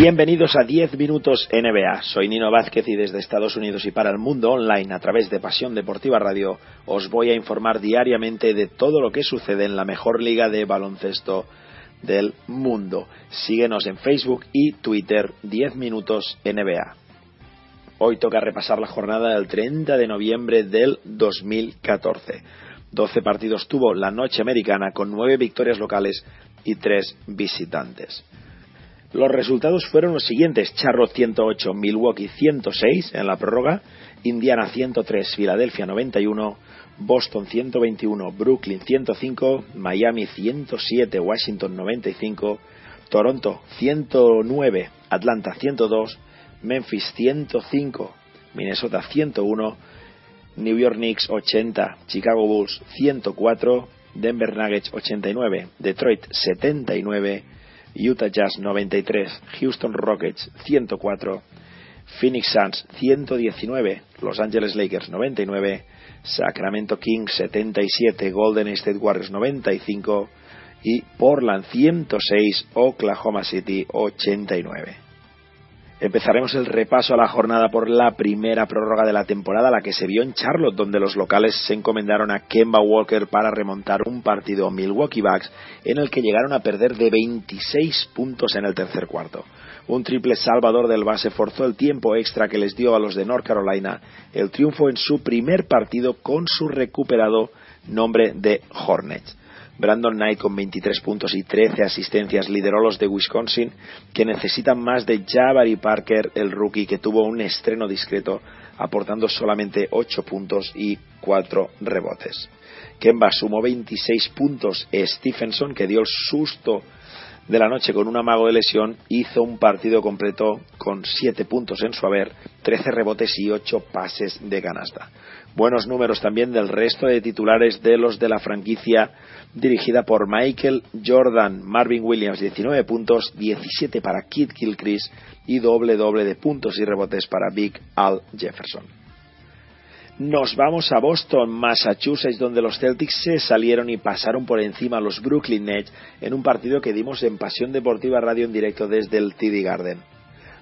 Bienvenidos a 10 minutos NBA. Soy Nino Vázquez y desde Estados Unidos y para el mundo online a través de Pasión Deportiva Radio os voy a informar diariamente de todo lo que sucede en la mejor liga de baloncesto del mundo. Síguenos en Facebook y Twitter 10 minutos NBA. Hoy toca repasar la jornada del 30 de noviembre del 2014. 12 partidos tuvo la noche americana con 9 victorias locales y 3 visitantes. Los resultados fueron los siguientes: Charlotte 108, Milwaukee 106 en la prórroga, Indiana 103, Filadelfia 91, Boston 121, Brooklyn 105, Miami 107, Washington 95, Toronto 109, Atlanta 102, Memphis 105, Minnesota 101, New York Knicks 80, Chicago Bulls 104, Denver Nuggets 89, Detroit 79, Utah Jazz 93, Houston Rockets 104, Phoenix Suns 119, Los Angeles Lakers 99, Sacramento Kings 77, Golden State Warriors 95 y Portland 106, Oklahoma City 89. Empezaremos el repaso a la jornada por la primera prórroga de la temporada, la que se vio en Charlotte, donde los locales se encomendaron a Kemba Walker para remontar un partido Milwaukee Bucks en el que llegaron a perder de 26 puntos en el tercer cuarto. Un triple salvador del base forzó el tiempo extra que les dio a los de North Carolina el triunfo en su primer partido con su recuperado nombre de Hornets. Brandon Knight con 23 puntos y 13 asistencias lideró los de Wisconsin, que necesitan más de Jabari Parker, el rookie, que tuvo un estreno discreto, aportando solamente 8 puntos y 4 rebotes. Kemba sumó 26 puntos. Stephenson, que dio el susto de la noche con un amago de lesión, hizo un partido completo con 7 puntos en su haber, 13 rebotes y 8 pases de canasta. Buenos números también del resto de titulares de los de la franquicia dirigida por Michael Jordan. Marvin Williams 19 puntos, 17 para Kid Gilchrist y doble doble de puntos y rebotes para Big Al Jefferson. Nos vamos a Boston, Massachusetts, donde los Celtics se salieron y pasaron por encima a los Brooklyn Nets en un partido que dimos en Pasión Deportiva Radio en directo desde el TD Garden.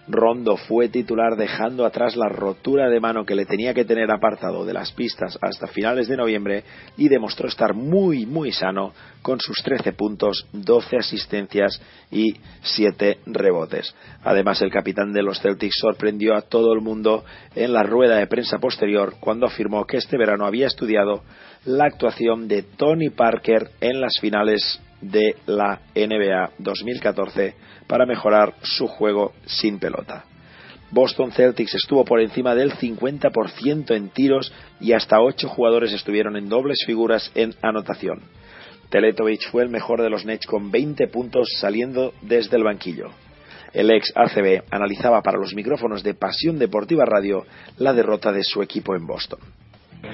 Rondo fue titular dejando atrás la rotura de mano que le tenía que tener apartado de las pistas hasta finales de noviembre y demostró estar muy muy sano con sus 13 puntos, 12 asistencias y 7 rebotes. Además el capitán de los Celtics sorprendió a todo el mundo en la rueda de prensa posterior cuando afirmó que este verano había estudiado la actuación de Tony Parker en las finales de la NBA 2014 para mejorar su juego sin pelota. Boston Celtics estuvo por encima del 50% en tiros y hasta 8 jugadores estuvieron en dobles figuras en anotación. Teletovic fue el mejor de los Nets con 20 puntos saliendo desde el banquillo. El ex ACB analizaba para los micrófonos de Pasión Deportiva Radio la derrota de su equipo en Boston.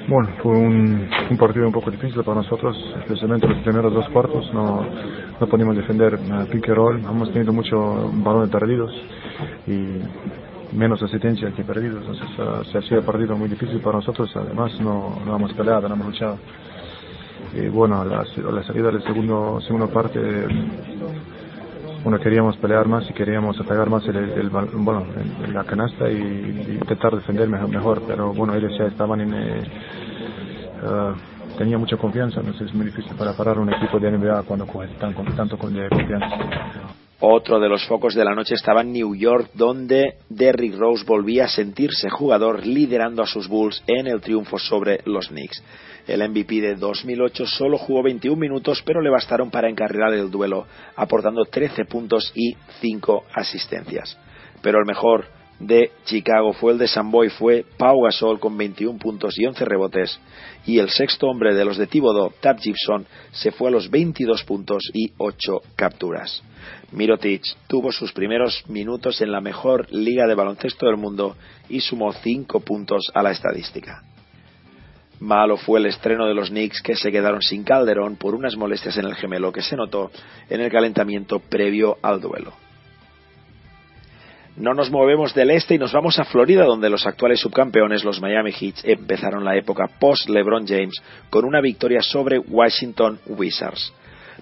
Bueno, fue un, partido un poco difícil para nosotros, especialmente los primeros dos cuartos. No, no pudimos defender pick and roll. Hemos tenido muchos balones perdidos y menos asistencia que perdidos. Entonces uh, se ha sido un partido muy difícil para nosotros. Además, no, no hemos peleado, no hemos luchado. Y bueno, la salida del segundo, segundo parte bueno, queríamos pelear más y queríamos atacar más el, el, bueno, en la canasta y, intentar defender mejor, pero bueno, ellos ya estaban en... Eh, uh, tenía mucha confianza, entonces es muy difícil para parar un equipo de NBA cuando están con tanto con confianza. Otro de los focos de la noche estaba en New York, donde Derrick Rose volvía a sentirse jugador liderando a sus Bulls en el triunfo sobre los Knicks. El MVP de 2008 solo jugó 21 minutos, pero le bastaron para encarrilar el duelo, aportando 13 puntos y 5 asistencias. Pero el mejor de Chicago fue el de Samboy, fue Pau Gasol con 21 puntos y 11 rebotes. Y el sexto hombre de los de Thibodeau, Tab Gibson, se fue a los 22 puntos y 8 capturas. Mirotic tuvo sus primeros minutos en la mejor liga de baloncesto del mundo y sumó 5 puntos a la estadística. Malo fue el estreno de los Knicks que se quedaron sin Calderón por unas molestias en el gemelo que se notó en el calentamiento previo al duelo. No nos movemos del este y nos vamos a Florida, donde los actuales subcampeones, los Miami Heat, empezaron la época post-LeBron James con una victoria sobre Washington Wizards.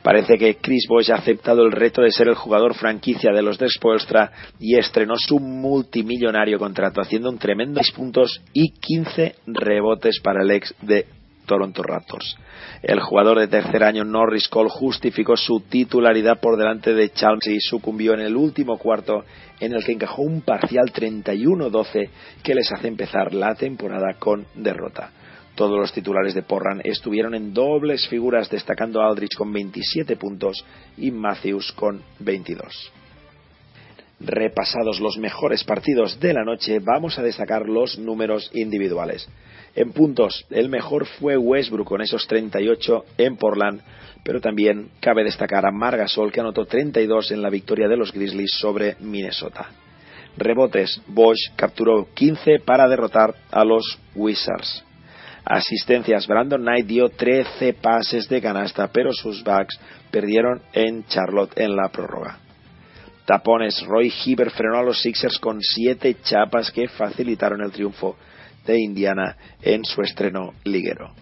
Parece que Chris Bosh ha aceptado el reto de ser el jugador franquicia de los de Spoelstra y estrenó su multimillonario contrato, haciendo un tremendo 6 puntos y 15 rebotes para el ex de Toronto Raptors. El jugador de tercer año Norris Cole justificó su titularidad por delante de Chalmers y sucumbió en el último cuarto en el que encajó un parcial 31-12 que les hace empezar la temporada con derrota. Todos los titulares de Porran estuvieron en dobles figuras, destacando Aldrich con 27 puntos y Matthews con 22. Repasados los mejores partidos de la noche, vamos a destacar los números individuales. En puntos, el mejor fue Westbrook con esos 38 en Portland, pero también cabe destacar a Margasol que anotó 32 en la victoria de los Grizzlies sobre Minnesota. Rebotes, Bosch capturó 15 para derrotar a los Wizards. Asistencias, Brandon Knight dio 13 pases de canasta, pero sus Bucks perdieron en Charlotte en la prórroga. Tapones, Roy Hibbert frenó a los Sixers con 7 chapas que facilitaron el triunfo de Indiana en su estreno liguero.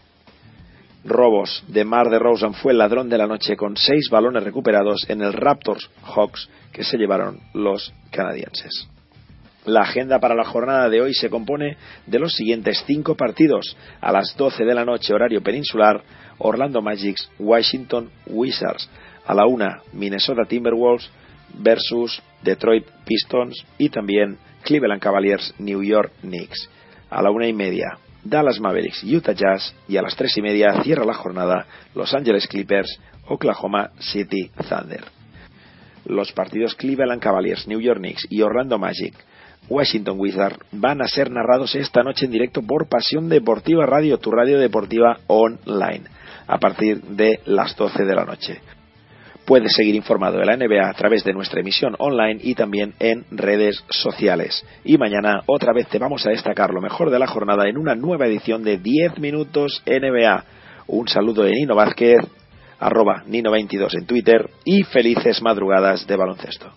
Robos de Mar de Rosen fue el ladrón de la noche con 6 balones recuperados en el Raptors Hawks que se llevaron los canadienses. La agenda para la jornada de hoy se compone de los siguientes cinco partidos. A las 12 de la noche, horario peninsular, Orlando Magics, Washington Wizards. A la una, Minnesota Timberwolves versus Detroit Pistons y también Cleveland Cavaliers, New York Knicks. A la una y media, Dallas Mavericks, Utah Jazz y a las tres y media cierra la jornada Los Angeles Clippers, Oklahoma City Thunder. Los partidos Cleveland Cavaliers, New York Knicks y Orlando Magic Washington Wizards van a ser narrados esta noche en directo por Pasión Deportiva Radio, tu radio deportiva online, a partir de las 12 de la noche. Puedes seguir informado de la NBA a través de nuestra emisión online y también en redes sociales. Y mañana otra vez te vamos a destacar lo mejor de la jornada en una nueva edición de 10 minutos NBA. Un saludo de Nino Vázquez, arroba Nino22 en Twitter y felices madrugadas de baloncesto.